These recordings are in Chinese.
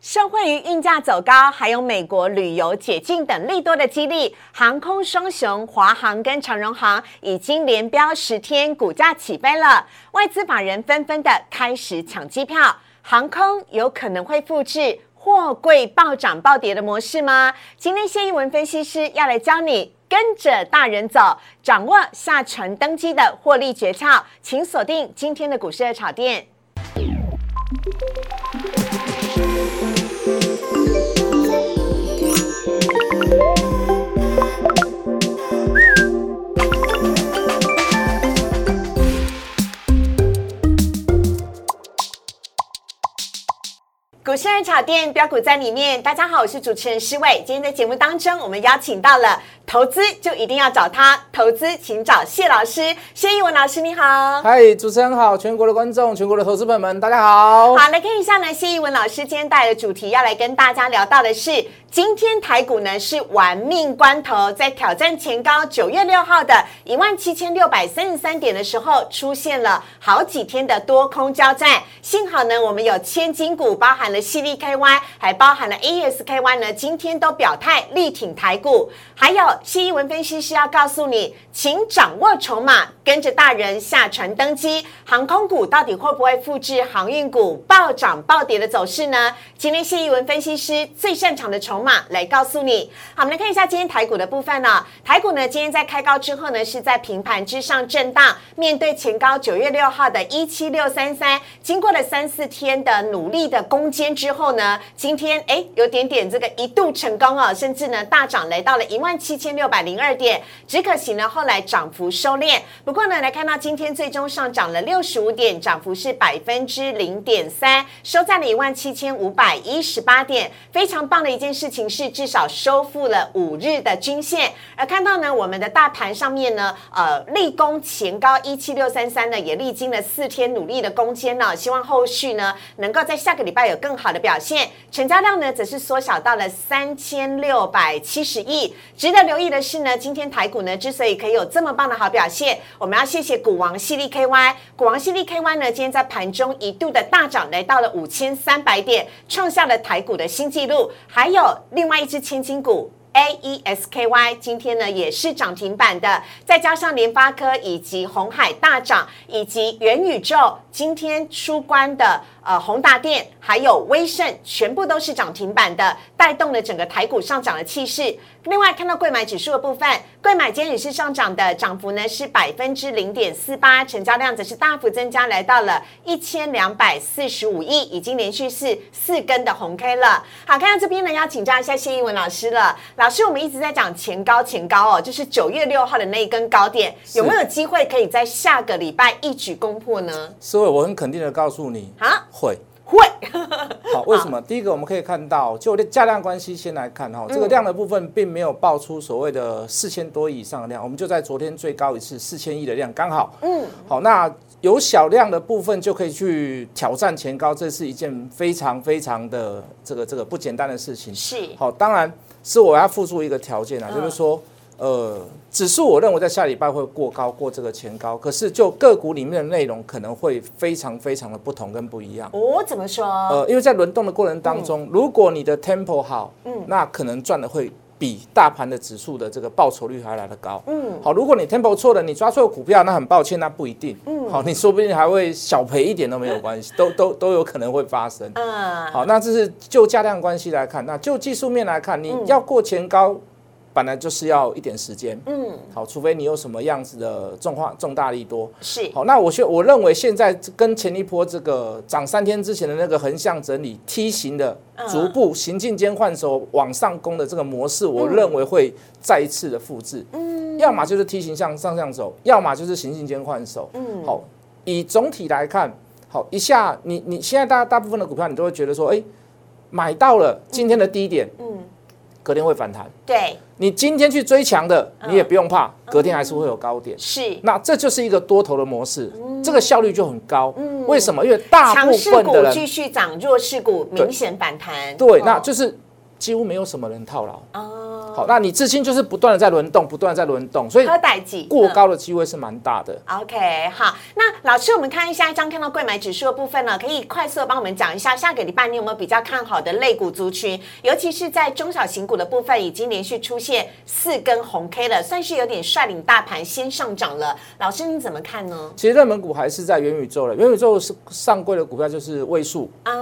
受惠于运价走高，还有美国旅游解禁等利多的激励，航空双雄华航跟长荣航已经连标十天，股价起飞了。外资法人纷纷的开始抢机票，航空有可能会复制货柜暴涨暴跌的模式吗？今天谢一文分析师要来教你跟着大人走，掌握下船登机的获利诀窍，请锁定今天的股市的炒店。股市人炒店标股在里面，大家好，我是主持人施伟。今天在节目当中，我们邀请到了投资就一定要找他，投资请找谢老师，谢一文老师，你好。嗨，主持人好，全国的观众，全国的投资朋友们，大家好。好，来看一下呢，谢一文老师今天带来的主题，要来跟大家聊到的是。今天台股呢是玩命关头，在挑战前高九月六号的一万七千六百三十三点的时候，出现了好几天的多空交战。幸好呢，我们有千金股，包含了犀利 KY，还包含了 ASKY 呢，今天都表态力挺台股。还有谢一文分析师要告诉你，请掌握筹码，跟着大人下船登机。航空股到底会不会复制航运股暴涨暴跌的走势呢？今天谢一文分析师最擅长的筹。码来告诉你，好，我们来看一下今天台股的部分呢。台股呢，今天在开高之后呢，是在平盘之上震荡。面对前高九月六号的一七六三三，经过了三四天的努力的攻坚之后呢，今天哎有点点这个一度成功哦，甚至呢大涨来到了一万七千六百零二点。只可惜呢后来涨幅收敛。不过呢，来看到今天最终上涨了六十五点，涨幅是百分之零点三，收在了一万七千五百一十八点，非常棒的一件事。情势至少收复了五日的均线，而看到呢，我们的大盘上面呢，呃，立功前高一七六三三呢，也历经了四天努力的攻坚呢，希望后续呢，能够在下个礼拜有更好的表现。成交量呢，则是缩小到了三千六百七十亿。值得留意的是呢，今天台股呢，之所以可以有这么棒的好表现，我们要谢谢股王犀利 KY。股王犀利 KY 呢，今天在盘中一度的大涨，来到了五千三百点，创下了台股的新纪录。还有。另外一只千金股 A E S K Y 今天呢也是涨停板的，再加上联发科以及红海大涨，以及元宇宙今天出关的。呃，宏达电还有威盛，全部都是涨停板的，带动了整个台股上涨的气势。另外，看到贵买指数的部分，贵买今天也是上涨的，涨幅呢是百分之零点四八，成交量则是大幅增加，来到了一千两百四十五亿，已经连续是四根的红 K 了。好，看到这边呢，要请教一下谢英文老师了。老师，我们一直在讲前高前高哦，就是九月六号的那一根高点，有没有机会可以在下个礼拜一举攻破呢？所以我很肯定的告诉你啊。会会。好，为什么？第一个我们可以看到，就价量关系先来看哈，这个量的部分并没有爆出所谓的四千多亿以上的量，我们就在昨天最高一次四千亿的量，刚好，嗯，好，那有小量的部分就可以去挑战前高，这是一件非常非常的这个这个不简单的事情，是。好，当然是我要付出一个条件啊，就是说。呃，指数我认为在下礼拜会过高，过这个前高。可是就个股里面的内容可能会非常非常的不同跟不一样。哦，怎么说？呃，因为在轮动的过程当中，如果你的 tempo 好，嗯，那可能赚的会比大盘的指数的这个报酬率还来得高。嗯，好，如果你 tempo 错了，你抓错股票，那很抱歉，那不一定。嗯，好，你说不定还会小赔一点都没有关系，都都都有可能会发生。嗯，好，那这是就价量关系来看，那就技术面来看，你要过前高。本来就是要一点时间，嗯，好，除非你有什么样子的重化重大利多，是。好，那我现我认为现在跟前一波这个涨三天之前的那个横向整理梯形的逐步行进间换手往上攻的这个模式，我认为会再一次的复制，嗯，要么就是梯形向上向走，要么就是行进间换手，嗯，好，以总体来看，好一下你你现在大大部分的股票你都会觉得说，哎，买到了今天的低点，嗯。隔天会反弹，对你今天去追强的，你也不用怕，隔天还是会有高点。是，那这就是一个多头的模式，这个效率就很高。为什么？因为大部分的人继续涨，弱势股明显反弹。对，那就是几乎没有什么人套牢。哦，好，那你资金就是不断的在轮动，不断的在轮动，所以过高的机会是蛮大的。OK，好，那老师，我们看一下一张看到贵买指数的部分呢，可以快速的帮我们讲一下下个礼拜你有没有比较看好的类股族群，尤其是在中小型股的部分，已经连续出现四根红 K 了，算是有点率领大盘先上涨了。老师你怎么看呢？其实热门股还是在元宇宙了，元宇宙是上柜的股票就是位数啊，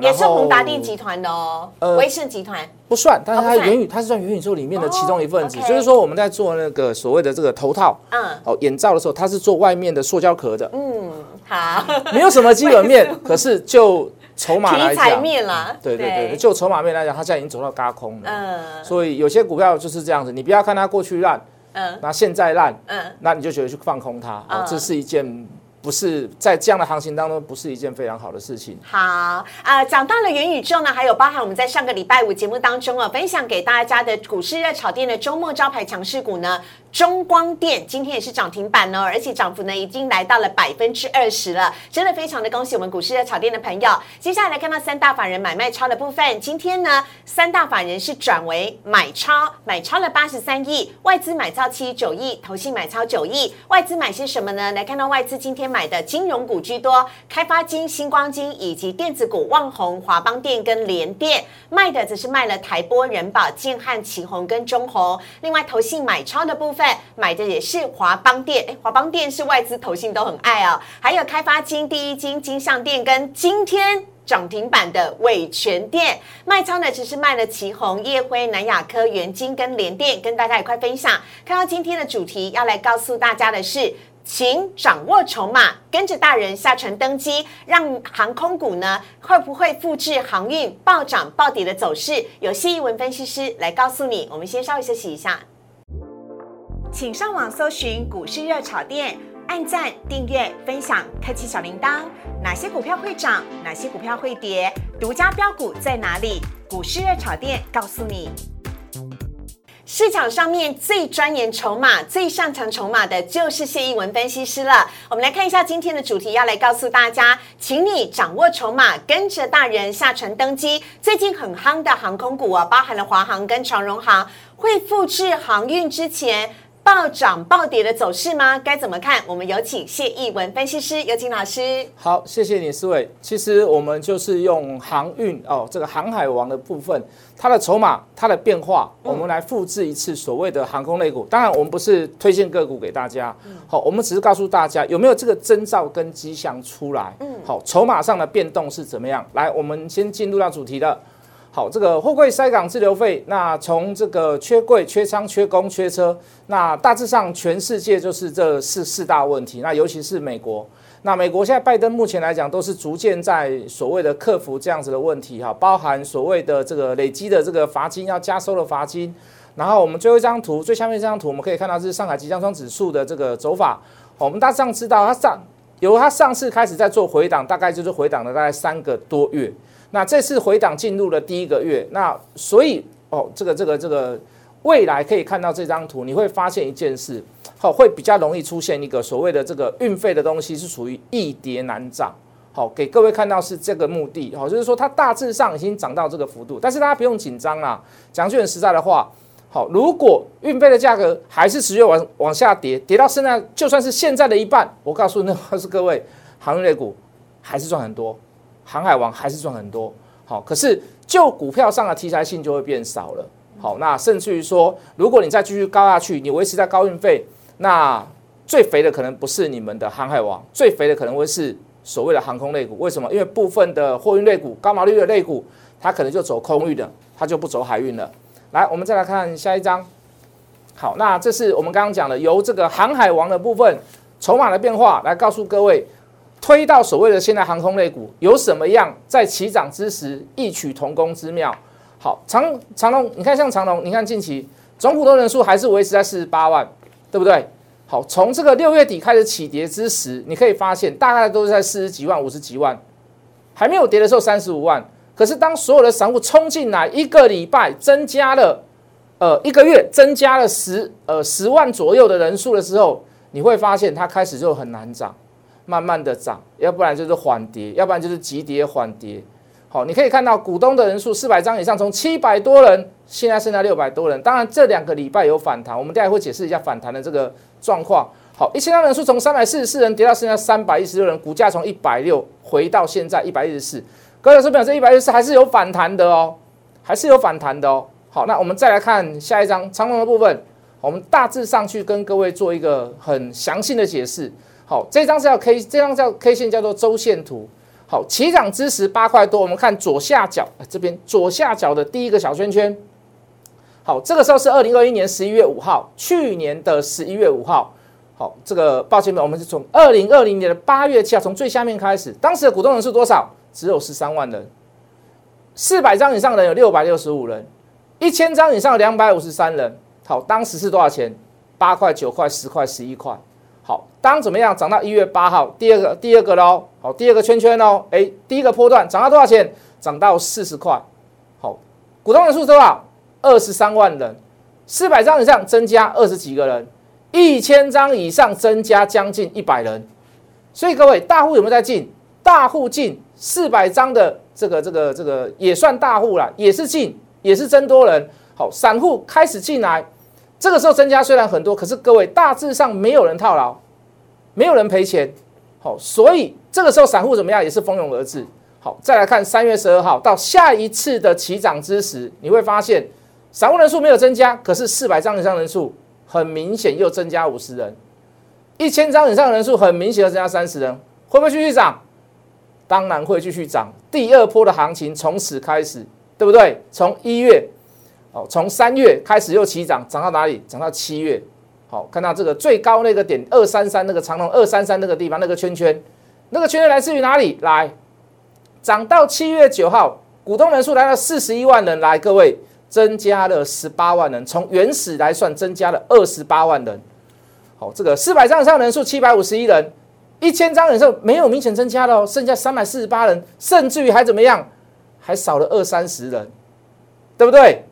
也是宏达电集团的哦，威盛集团。不算，但是它元宇，它是算元宇宙里面的其中一份子。就是说，我们在做那个所谓的这个头套，嗯，哦，眼罩的时候，它是做外面的塑胶壳的。嗯，好，没有什么基本面，可是就筹码来讲，面啦，对对对，就筹码面来讲，它现在已经走到嘎空了。嗯，所以有些股票就是这样子，你不要看它过去烂，嗯，那现在烂，嗯，那你就觉得去放空它，哦，这是一件。不是在这样的行情当中，不是一件非常好的事情。好，啊，讲到了元宇宙呢，还有包含我们在上个礼拜五节目当中啊，分享给大家的股市热炒店的周末招牌强势股呢。中光电今天也是涨停板哦，而且涨幅呢已经来到了百分之二十了，真的非常的恭喜我们股市的炒店的朋友。接下来来看到三大法人买卖超的部分，今天呢三大法人是转为买超，买超了八十三亿，外资买超七十九亿，投信买超九亿。外资买些什么呢？来看到外资今天买的金融股居多，开发金、星光金以及电子股旺宏、华邦电跟联电，卖的则是卖了台波、人保、建汉、旗宏跟中宏。另外投信买超的部分。买的也是华邦电，哎，华邦电是外资投信都很爱哦。还有开发金、第一金、金相电跟今天涨停板的伟全电，卖超呢只是卖了旗宏、叶辉、南亚科、元金跟联电，跟大家一块分享。看到今天的主题，要来告诉大家的是，请掌握筹码，跟着大人下船登机，让航空股呢会不会复制航运暴涨暴跌的走势？有谢一文分析师来告诉你。我们先稍微休息一下。请上网搜寻股市热炒店，按赞、订阅、分享，开启小铃铛。哪些股票会涨？哪些股票会跌？独家标股在哪里？股市热炒店告诉你。市场上面最钻研筹码、最擅长筹码的就是谢一文分析师了。我们来看一下今天的主题，要来告诉大家，请你掌握筹码，跟着大人下船登机。最近很夯的航空股啊，包含了华航跟长荣航，会复制航运之前。暴涨暴跌的走势吗？该怎么看？我们有请谢义文分析师，有请老师。好，谢谢你，思伟。其实我们就是用航运哦，这个航海王的部分，它的筹码、它的变化，我们来复制一次所谓的航空类股。当然，我们不是推荐个股给大家，好，我们只是告诉大家有没有这个征兆跟迹象出来。嗯，好，筹码上的变动是怎么样？来，我们先进入到主题了。好，这个货柜塞港滞留费，那从这个缺柜、缺仓、缺工、缺车，那大致上全世界就是这四四大问题。那尤其是美国，那美国现在拜登目前来讲都是逐渐在所谓的克服这样子的问题哈，包含所谓的这个累积的这个罚金要加收的罚金。然后我们最后一张图，最下面这张图我们可以看到是上海即将窗指数的这个走法。我们大致上知道，它上由它上次开始在做回档，大概就是回档了大概三个多月。那这次回档进入了第一个月，那所以哦，这个这个这个未来可以看到这张图，你会发现一件事，好，会比较容易出现一个所谓的这个运费的东西是属于易跌难涨，好，给各位看到是这个目的，好，就是说它大致上已经涨到这个幅度，但是大家不用紧张啦，讲句很实在的话，好，如果运费的价格还是持续往往下跌，跌到现在就算是现在的一半，我告诉那是各位，航运类股还是赚很多。航海王还是赚很多，好，可是就股票上的题材性就会变少了，好，那甚至于说，如果你再继续高下去，你维持在高运费，那最肥的可能不是你们的航海王，最肥的可能会是所谓的航空类股。为什么？因为部分的货运类股、高毛利率的类股，它可能就走空运的，它就不走海运了。来，我们再来看下一张。好，那这是我们刚刚讲的，由这个航海王的部分筹码的变化来告诉各位。推到所谓的现在航空类股有什么样在起涨之时异曲同工之妙？好，长长龙，你看像长龙，你看近期总股东人数还是维持在四十八万，对不对？好，从这个六月底开始起跌之时，你可以发现大概都是在四十几万、五十几万，还没有跌的时候三十五万。可是当所有的散户冲进来，一个礼拜增加了，呃，一个月增加了十呃十万左右的人数的时候，你会发现它开始就很难涨。慢慢的涨，要不然就是缓跌，要不然就是急跌缓跌。好，你可以看到股东的人数四百张以上，从七百多人现在剩下六百多人。当然这两个礼拜有反弹，我们待会会解释一下反弹的这个状况。好，一千张人数从三百四十四人跌到剩下三百一十六人，股价从一百六回到现在一百一十四。各位老师表示一百一十四还是有反弹的哦，还是有反弹的哦。好，那我们再来看下一张长龙的部分，我们大致上去跟各位做一个很详细的解释。好，这张是叫 K，这张叫 K 线叫做周线图。好，起涨之时八块多，我们看左下角这边左下角的第一个小圈圈。好，这个时候是二零二一年十一月五号，去年的十一月五号。好，这个抱歉我们是从二零二零年的八月七号，从最下面开始，当时的股东人数多少？只有十三万人。四百张以上的人有六百六十五人，一千张以上两百五十三人。好，当时是多少钱？八块、九块、十块、十一块。好，当怎么样涨到一月八号，第二个第二个喽，好，第二个圈圈喽，哎，第一个波段涨到多少钱？涨到四十块。好，股东人数多少？二十三万人，四百张以上增加二十几个人，一千张以上增加将近一百人。所以各位大户有没有在进？大户进四百张的这个这个这个也算大户了，也是进，也是增多人。好，散户开始进来。这个时候增加虽然很多，可是各位大致上没有人套牢，没有人赔钱，好，所以这个时候散户怎么样也是蜂拥而至。好，再来看三月十二号到下一次的起涨之时，你会发现散户人数没有增加，可是四百张以上人数很明显又增加五十人，一千张以上人数很明显的增加三十人，会不会继续涨？当然会继续涨，第二波的行情从此开始，对不对？从一月。好，从三月开始又起涨，涨到哪里？涨到七月。好，看到这个最高那个点二三三那个长龙二三三那个地方那个圈圈，那个圈圈来自于哪里？来，涨到七月九号，股东人数来到四十一万人，来各位增加了十八万人，从原始来算增加了二十八万人。好，这个四百张以上人数七百五十一人，一千张以上没有明显增加的哦，剩下三百四十八人，甚至于还怎么样？还少了二三十人，对不对？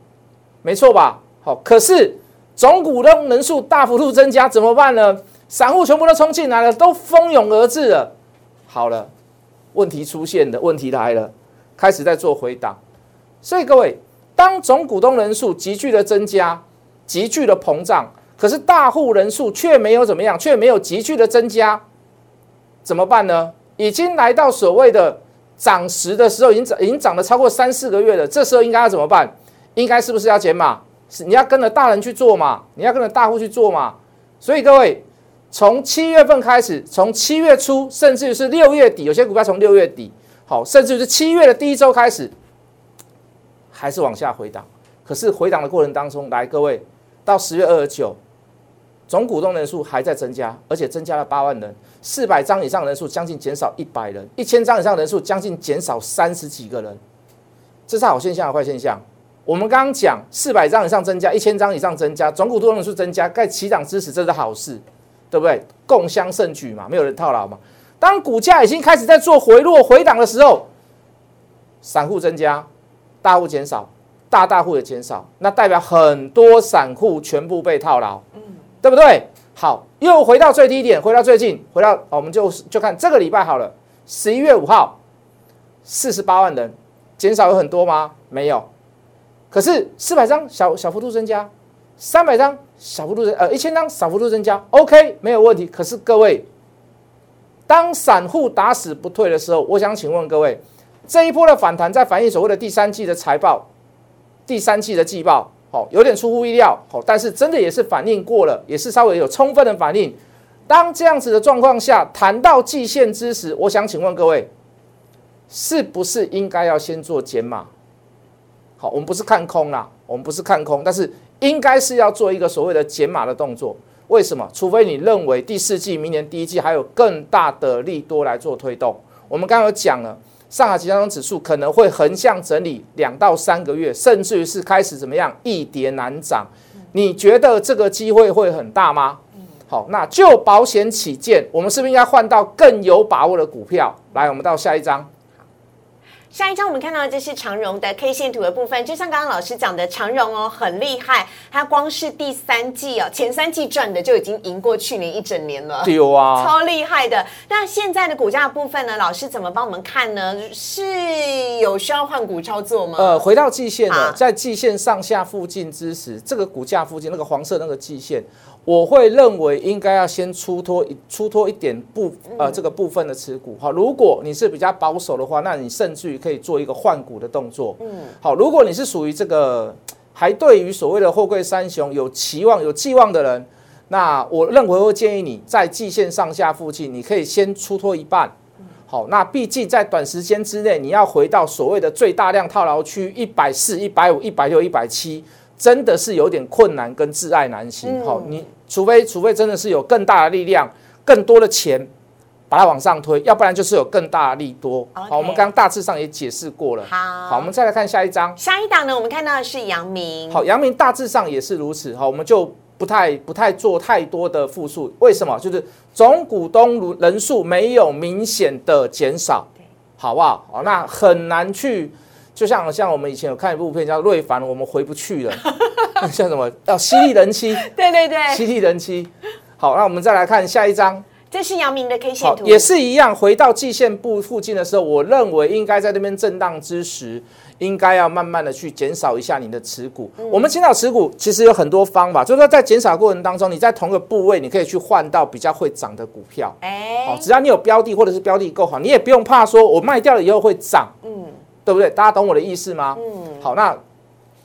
没错吧？好，可是总股东人数大幅度增加，怎么办呢？散户全部都冲进来了，都蜂拥而至了。好了，问题出现了问题来了，开始在做回档。所以各位，当总股东人数急剧的增加，急剧的膨胀，可是大户人数却没有怎么样，却没有急剧的增加，怎么办呢？已经来到所谓的涨时的时候，已经涨，已经涨了超过三四个月了。这时候应该要怎么办？应该是不是要减码？是你要跟着大人去做嘛？你要跟着大户去做嘛？所以各位，从七月份开始，从七月初，甚至于是六月底，有些股票从六月底，好，甚至于是七月的第一周开始，还是往下回档。可是回档的过程当中，来各位，到十月二十九，总股东人数还在增加，而且增加了八万人，四百张以上人数将近减少一百人，一千张以上人数将近减少三十几个人，这是好现象，坏现象。我们刚刚讲四百张以上增加，一千张以上增加，总股东人数增加，盖起涨支持，这是好事，对不对？共襄盛举嘛，没有人套牢嘛。当股价已经开始在做回落、回档的时候，散户增加，大户减少，大大户也减少，那代表很多散户全部被套牢，嗯，对不对？好，又回到最低点，回到最近，回到我们就就看这个礼拜好了，十一月五号，四十八万人，减少有很多吗？没有。可是四百张小小幅度增加，三百张小幅度增呃一千张小幅度增加，OK 没有问题。可是各位，当散户打死不退的时候，我想请问各位，这一波的反弹在反映所谓的第三季的财报，第三季的季报，好有点出乎意料，好，但是真的也是反映过了，也是稍微有充分的反应。当这样子的状况下谈到季线之时，我想请问各位，是不是应该要先做减码？好，我们不是看空啦，我们不是看空，但是应该是要做一个所谓的减码的动作。为什么？除非你认为第四季、明年第一季还有更大的利多来做推动。我们刚刚有讲了，上海集装箱指数可能会横向整理两到三个月，甚至于是开始怎么样一跌难涨。你觉得这个机会会很大吗？好，那就保险起见，我们是不是应该换到更有把握的股票？来，我们到下一章。下一张我们看到的这是长荣的 K 线图的部分，就像刚刚老师讲的，长荣哦很厉害，它光是第三季哦，前三季赚的就已经赢过去年一整年了，有啊，超厉害的。那现在的股价部分呢，老师怎么帮我们看呢？是有需要换股操作吗？呃，回到季线好了，在季线上下附近之时，这个股价附近那个黄色那个季线，我会认为应该要先出脱一出脱一点部呃这个部分的持股。哈，如果你是比较保守的话，那你甚至于可以做一个换股的动作。嗯，好，如果你是属于这个还对于所谓的货柜三雄有期望有寄望的人，那我认为会建议你在季线上下附近，你可以先出脱一半。好，那毕竟在短时间之内，你要回到所谓的最大量套牢区一百四、一百五、一百六、一百七，真的是有点困难跟挚爱难行。好、你除非除非真的是有更大的力量、更多的钱把它往上推，要不然就是有更大的利多。好，我们刚刚大致上也解释过了。好好，我们再来看下一张。下一档呢，我们看到的是阳明，好，阳明大致上也是如此。好，我们就不太不太做太多的复述。为什么？就是总股东人数没有明显的减少，好不好？好，那很难去。就像像我们以前有看一部片叫《瑞凡》，我们回不去了。像什么？要犀利人妻，对对对，犀利人妻。好，那我们再来看下一张。这是阳明的 K 线好，图，也是一样，回到季线部附近的时候，我认为应该在那边震荡之时，应该要慢慢的去减少一下你的持股。我们减少持股其实有很多方法，就是说在减少过程当中，你在同个部位，你可以去换到比较会涨的股票。哎好，只要你有标的或者是标的够好，你也不用怕说我卖掉了以后会涨，嗯，对不对？大家懂我的意思吗？嗯，好，那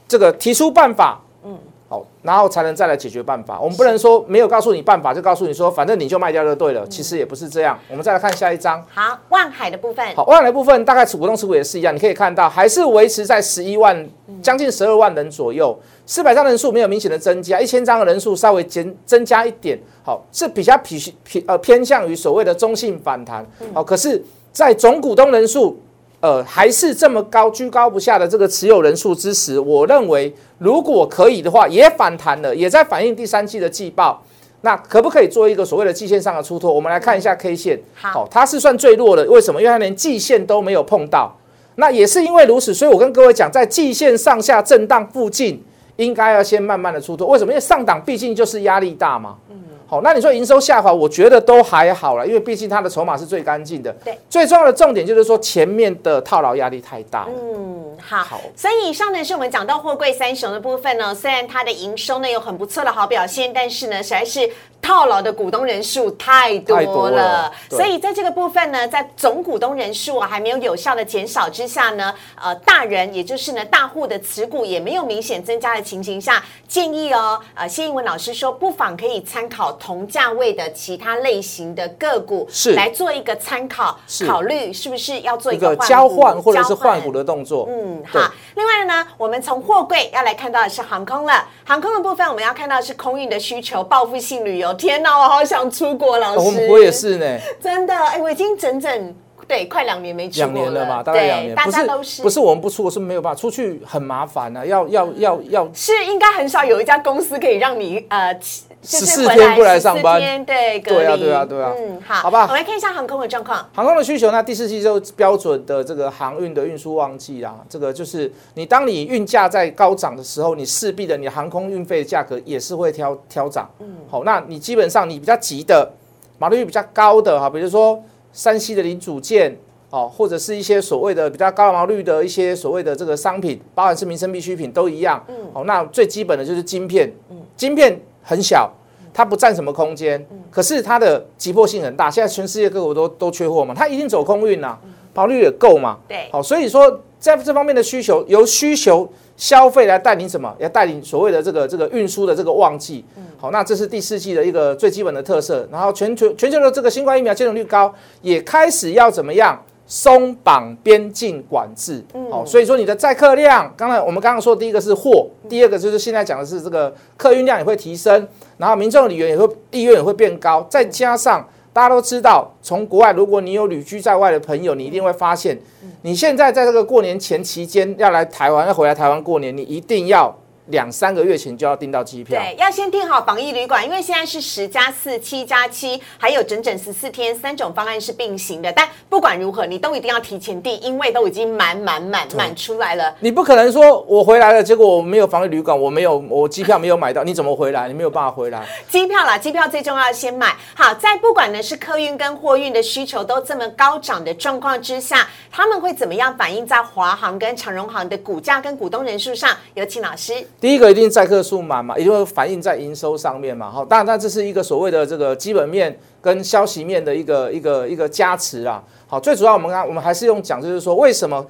这个提出办法，嗯，好，然后才能再来解决办法。我们不能说没有告诉你办法，就告诉你说反正你就卖掉就对了，其实也不是这样。我们再来看下一张。好，万海的部分，好，万来部分大概股东持股也是一样，你可以看到还是维持在十一万，将近十二万人左右，四百张人数没有明显的增加，一千张的人数稍微减增加一点，好是比较偏偏呃偏向于所谓的中性反弹，好，可是，在总股东人数。呃，还是这么高，居高不下的这个持有人数之时，我认为如果可以的话，也反弹了，也在反映第三季的季报。那可不可以做一个所谓的季线上的出脱？我们来看一下 K 线。好它是算最弱的，为什么？因为它连季线都没有碰到。那也是因为如此，所以我跟各位讲，在季线上下震荡附近，应该要先慢慢的出脱。为什么？因为上档毕竟就是压力大嘛。嗯。好，那你说营收下滑，我觉得都还好了，因为毕竟它的筹码是最干净的。对。最重要的重点就是说，前面的套牢压力太大了。嗯，好，好所以以上呢是我们讲到货柜三雄的部分呢，虽然它的营收呢有很不错的好表现，但是呢实在是套牢的股东人数太多了，多了所以在这个部分呢，在总股东人数啊还没有有效的减少之下呢，呃，大人也就是呢大户的持股也没有明显增加的情形下，建议哦，呃，谢英文老师说，不妨可以参考同价位的其他类型的个股，是来做一个参考，是考虑是不是要做一一个交换或者是换股的动作。嗯，好。另外呢，我们从货柜要来看到的是航空了。航空的部分，我们要看到的是空运的需求，报复性旅游。天哪，我好想出国，老师。我也是呢，真的，哎，我已经整整对快两年没出两年了嘛，大概两年，大不是家都是不是我们不出，我是没有办法出去，很麻烦啊，要要要要是应该很少有一家公司可以让你呃。十四天不来上班天对，隔对啊离对啊对啊嗯，好，好吧我们来看一下航空的状况。航空的需求，那第四季就标准的这个航运的运输旺季啦。这个就是你当你运价在高涨的时候，你势必的你航空运费的价格也是会挑挑涨。嗯，好，那你基本上你比较急的，毛利率比较高的哈，比如说山西的零组件。哦，或者是一些所谓的比较高毛率的一些所谓的这个商品，包含是民生必需品都一样。嗯，好，那最基本的就是晶片。嗯，晶片很小，它不占什么空间，可是它的急迫性很大。现在全世界各国都都缺货嘛，它一定走空运呐、毛利率也够嘛。对，好，所以说在这方面的需求，由需求消费来带领什么？要带领所谓的这个这个运输的这个旺季。好，那这是第四季的一个最基本的特色。然后全球全球的这个新冠疫苗接种率高，也开始要怎么样？松绑边境管制，好、所以说你的载客量，刚才我们刚刚说的第一个是货，第二个就是现在讲的是这个客运量也会提升，然后民众的意愿也会意愿也会变高，再加上大家都知道，从国外如果你有旅居在外的朋友，你一定会发现，你现在在这个过年前期间要来台湾，要回来台湾过年，你一定要两三个月前就要订到机票。对，要先订好防疫旅馆，因为现在是十加四、七加七，还有整整十四天，三种方案是并行的。但不管如何，你都一定要提前订，因为都已经满满满满出来了。你不可能说我回来了，结果我没有防疫旅馆，我没有我机票没有买到，你怎么回来？你没有办法回来。机票啦，机票最重要先买好。在不管呢是客运跟货运的需求都这么高涨的状况之下，他们会怎么样反映在华航跟长荣航的股价跟股东人数上？有请老师。第一个一定载客数满嘛，也就反映在营收上面嘛。好，当然，那这是一个所谓的这个基本面跟消息面的一个一个一个加持啊。好，最主要我们刚我们还是用讲，就是说为什么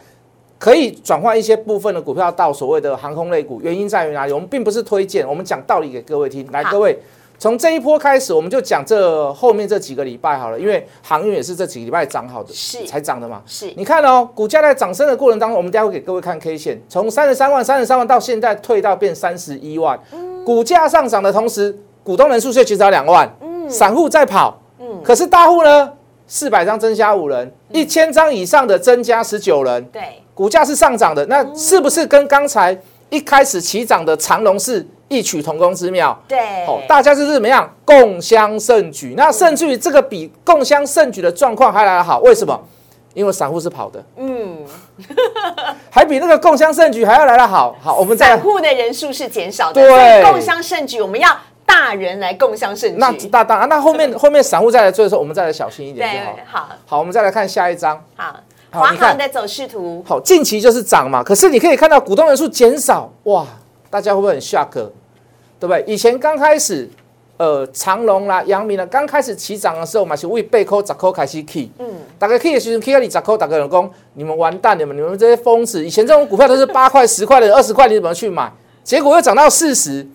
可以转换一些部分的股票到所谓的航空类股，原因在于哪里？我们并不是推荐，我们讲道理给各位听。来，各位。从这一波开始，我们就讲这后面这几个礼拜好了，因为航运也是这几个礼拜涨好的，是。才涨的嘛。是，你看哦，股价在涨升的过程当中，我们待会给各位看 K 线，从三十三万、三十三万到现在退到变三十一万，股价上涨的同时，股东人数却减少两万，嗯，散户在跑，嗯，可是大户呢，四百张增加五人，一千张以上的增加十九人，对，股价是上涨的，那是不是跟刚才一开始起涨的长龙是？异曲同工之妙，对，哦，大家就是怎么样共襄盛举？那甚至于这个比共襄盛举的状况还来得好，为什么？因为散户是跑的，嗯，还比那个共襄盛举还要来得好。好，我们散户的人数是减少的，对，共襄盛举我们要大人来共襄盛举。那大大，那后面后面散户再来做的时候，我们再来小心一点就好。好，好，我们再来看下一张。好，华航的走势图。好，近期就是涨嘛，可是你可以看到股东人数减少，哇。大家会不会很 shock？对不对？以前刚开始，呃，长隆啦、阳明啦，刚开始起涨的时候嘛，是为背扣、砸扣开始 key。嗯。大概 key 的时候，key 到你砸扣，打个人工，你们完蛋，你们你们这些疯子！以前这种股票都是八块、十块的，二十块你怎么去买？结果又涨到四十，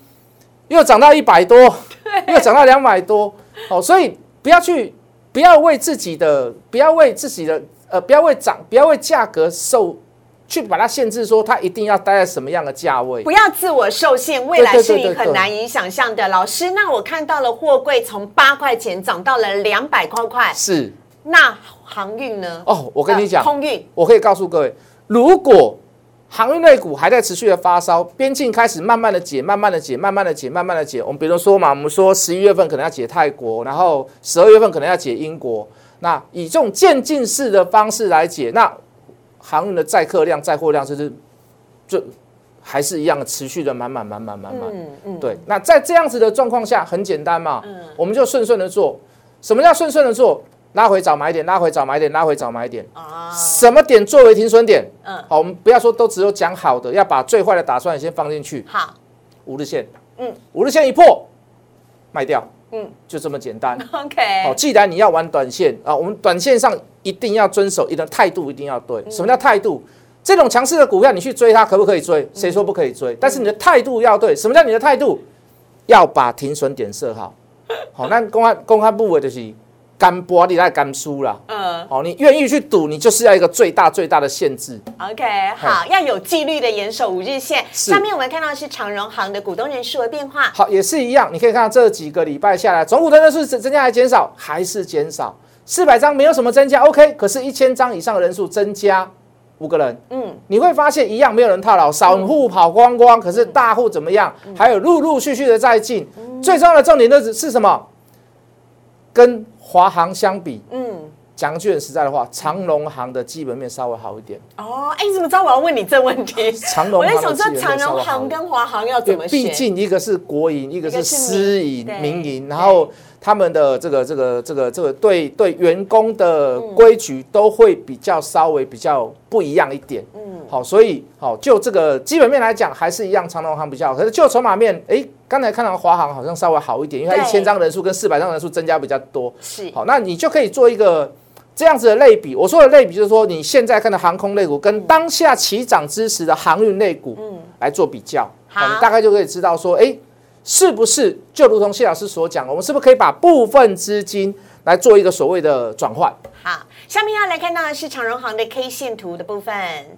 又涨到一百多，又涨到两百多。哦，所以不要去，不要为自己的，不要为自己的，呃，不要为涨，不要为价格受。去把它限制，说它一定要待在什么样的价位？不要自我受限，未来是你很难以想象的。老师，那我看到了货柜从八块钱涨到了两百块块，是。那航运呢？哦，我跟你讲，空运，我可以告诉各位，如果航运类股还在持续的发烧，边境开始慢慢的解，慢慢的解，慢慢的解，慢慢的解。我们比如说嘛，我们说十一月份可能要解泰国，然后十二月份可能要解英国，那以这种渐进式的方式来解，那。航运的载客量、载货量，就是，就还是一样的，持续的满满满满满满。嗯嗯。对，那在这样子的状况下，很简单嘛。嗯。我们就顺顺的做。什么叫顺顺的做？拉回找买点，拉回找买点，拉回找买点。啊。什么点作为停损点？嗯。好，我们不要说都只有讲好的，要把最坏的打算先放进去。好。五日线。嗯。五日线一破，卖掉。嗯。就这么简单。OK。好，既然你要玩短线啊，我们短线上。一定要遵守一个态度，一定要对。什么叫态度？这种强势的股票，你去追它，可不可以追？谁说不可以追？但是你的态度要对。什么叫你的态度？要把停损点设好。好，那公开公开部位就是干波，你来干输了。嗯。哦，你愿意去赌，你就是要一个最大最大的限制。OK，好，要有纪律的严守五日线。下面我们看到是长荣行的股东人数的变化。好，也是一样，你可以看到这几个礼拜下来，总股东人数增加还是减少？还是减少。四百张没有什么增加，OK，可是，一千张以上的人数增加五个人，嗯，你会发现一样没有人套牢，散户跑光光，可是大户怎么样？还有陆陆续续的在进，最重要的重点是是什么？跟华航相比，嗯，讲句很实在的话，长龙行的基本面稍微好一点。哦，哎，你怎么知道我要问你这问题？长龙，我在想说长龙行跟华航要怎么选？毕竟一个是国营，一个是私营、民营，然后。他们的这个这个这个这个对对员工的规矩都会比较稍微比较不一样一点，嗯，好，所以好就这个基本面来讲还是一样，长隆行比较好。可是就筹码面，哎，刚才看到华航好像稍微好一点，因为它一千张人数跟四百张人数增加比较多，是好，那你就可以做一个这样子的类比。我说的类比就是说，你现在看的航空类股跟当下起涨之时的航运类股，嗯，来做比较，好，你大概就可以知道说，哎。是不是就如同谢老师所讲，我们是不是可以把部分资金来做一个所谓的转换？好，下面要来看到的是长荣行的 K 线图的部分，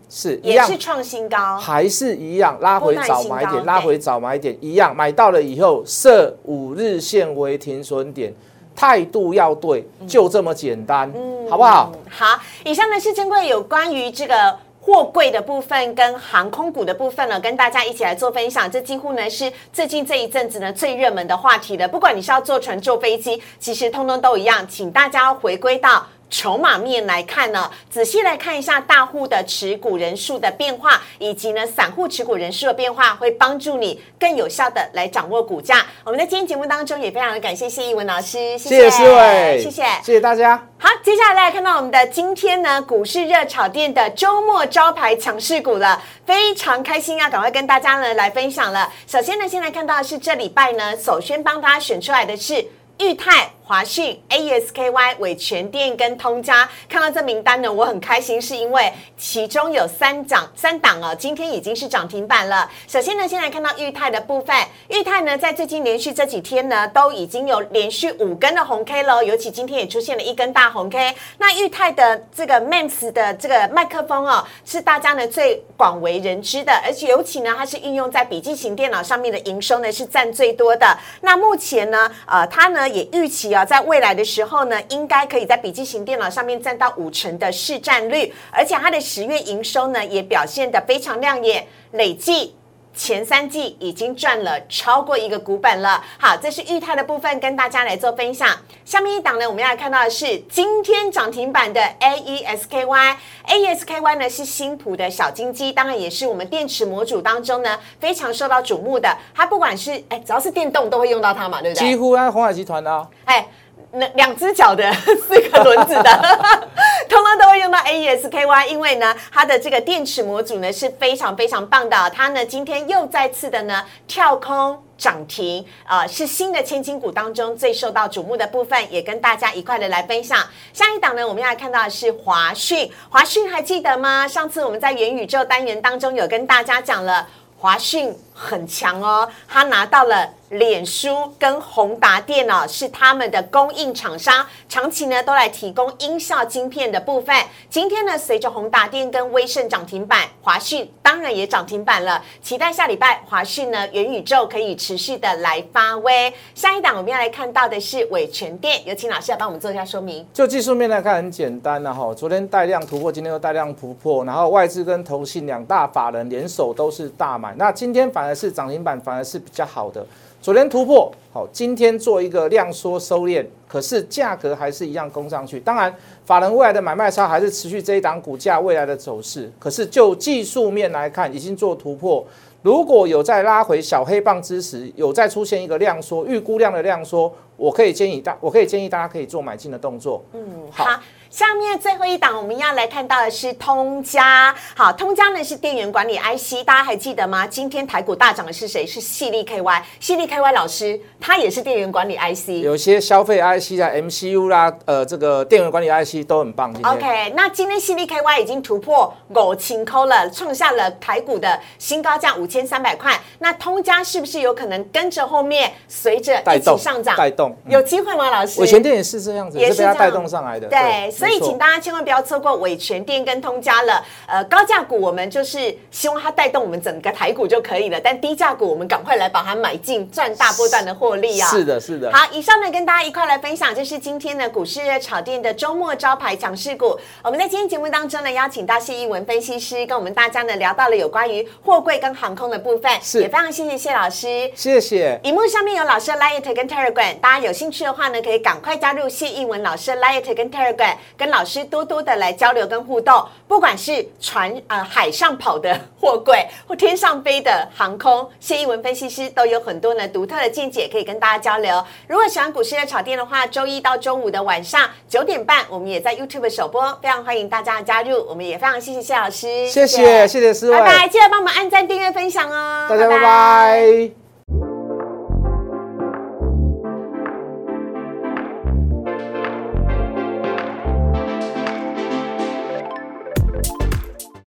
是也是创新高，还是一样拉回早买点，拉回早买点一样，买到了以后设五日线为停损点，态度要对，就这么简单，好不好？好，以上呢是珍贵有关于这个。货柜的部分跟航空股的部分呢，跟大家一起来做分享。这几乎呢是最近这一阵子呢最热门的话题了。不管你是要坐船、坐飞机，其实通通都一样。请大家回归到。筹码面来看呢，仔细来看一下大户的持股人数的变化，以及呢散户持股人数的变化，会帮助你更有效的来掌握股价。我们在今天节目当中也非常的感谢谢义文老师，谢谢思伟，谢谢，谢谢大家。好，接下来看到我们的今天呢股市热炒店的周末招牌强势股了，非常开心啊，赶快跟大家呢来分享了。首先呢，先来看到是这礼拜呢首先帮大家选出来的是裕泰。华讯、ASKY、伟全电跟通家，看到这名单呢，我很开心，是因为其中有三涨三档哦，今天已经是涨停板了。首先呢，先来看到裕泰的部分，裕泰呢在最近连续这几天呢，都已经有连续五根的红 K 了，尤其今天也出现了一根大红 K。那裕泰的这个 MEMS 的这个麦克风哦，是大家呢最广为人知的，而且尤其呢，它是运用在笔记型电脑上面的营收呢是占最多的。那目前呢，呃，它呢也预期。要在未来的时候呢，应该可以在笔记型电脑上面占到五成的市占率，而且它的十月营收呢也表现得非常亮眼，累计前三季已经赚了超过一个股本了。好，这是裕泰的部分跟大家来做分享。下面一档呢，我们要看到的是今天涨停板的 AESKY，AESKY 呢是新普的小金鸡，当然也是我们电池模组当中呢非常受到瞩目的。它不管是哎，只要是电动都会用到它嘛，对不对？几乎啊，红海集团的。哎。那两只脚的四个轮子的，通通都会用到 AESKY，因为呢，它的这个电池模组呢是非常非常棒的。它呢今天又再次的呢跳空涨停，啊，是新的千金股当中最受到瞩目的部分，也跟大家一块的来分享。下一档呢，我们要来看到的是华讯，华讯还记得吗？上次我们在元宇宙单元当中有跟大家讲了，华讯很强哦，他拿到了。脸书跟宏达电脑是他们的供应厂商，长期呢都来提供音效晶片的部分。今天呢，随着宏达电跟威盛涨停板，华讯当然也涨停板了。期待下礼拜华讯呢元宇宙可以持续的来发威。下一档我们要来看到的是伟全电，有请老师来帮我们做一下说明。就技术面来看，很简单的哈，昨天带量突破，今天又带量突破，然后外资跟投信两大法人联手都是大买，那今天反而是涨停板，反而是比较好的。昨天突破好，今天做一个量缩收敛，可是价格还是一样攻上去。当然，法人未来的买卖差还是持续这一档股价未来的走势。可是就技术面来看，已经做突破。如果有再拉回小黑棒之时，有再出现一个量缩，预估量的量缩，我可以建议大，我可以建议大家可以做买进的动作。嗯，好。下面最后一档，我们要来看到的是通家。好，通家呢是电源管理 IC，大家还记得吗？今天台股大涨的是谁？是细力 KY，细力 KY 老师，他也是电源管理 IC。有些消费 IC 啊，MCU 啦，呃，这个电源管理 IC 都很棒。OK，那今天细力 KY 已经突破五千扣了，创下了台股的新高价五千三百块。那通家是不是有可能跟着后面随着一起上涨？带动有机会吗？老师？我前天也是这样子，也是被它带动上来的。对。所以，请大家千万不要错过伟全店跟通家了。呃，高价股我们就是希望它带动我们整个台股就可以了，但低价股我们赶快来把它买进，赚大波段的获利啊！是的，是的。好，以上呢跟大家一块来分享，就是今天的股市热炒店的周末招牌强势股。我们在今天节目当中呢，邀请到谢一文分析师跟我们大家呢聊到了有关于货柜跟航空的部分，是也非常谢谢谢老师，谢谢。荧幕上面有老师的 Light 跟 Telegram，大家有兴趣的话呢，可以赶快加入谢一文老师的 Light 跟 Telegram，跟老师多多。的来交流跟互动，不管是船呃海上跑的货柜或天上飞的航空，谢一文分析师都有很多呢独特的见解可以跟大家交流。如果喜欢股市的炒店的话，周一到周五的晚上九点半，我们也在 YouTube 首播，非常欢迎大家的加入。我们也非常谢谢谢老师，谢谢谢谢师傅，拜拜，记得帮我们按赞、订阅、分享哦，大家拜拜。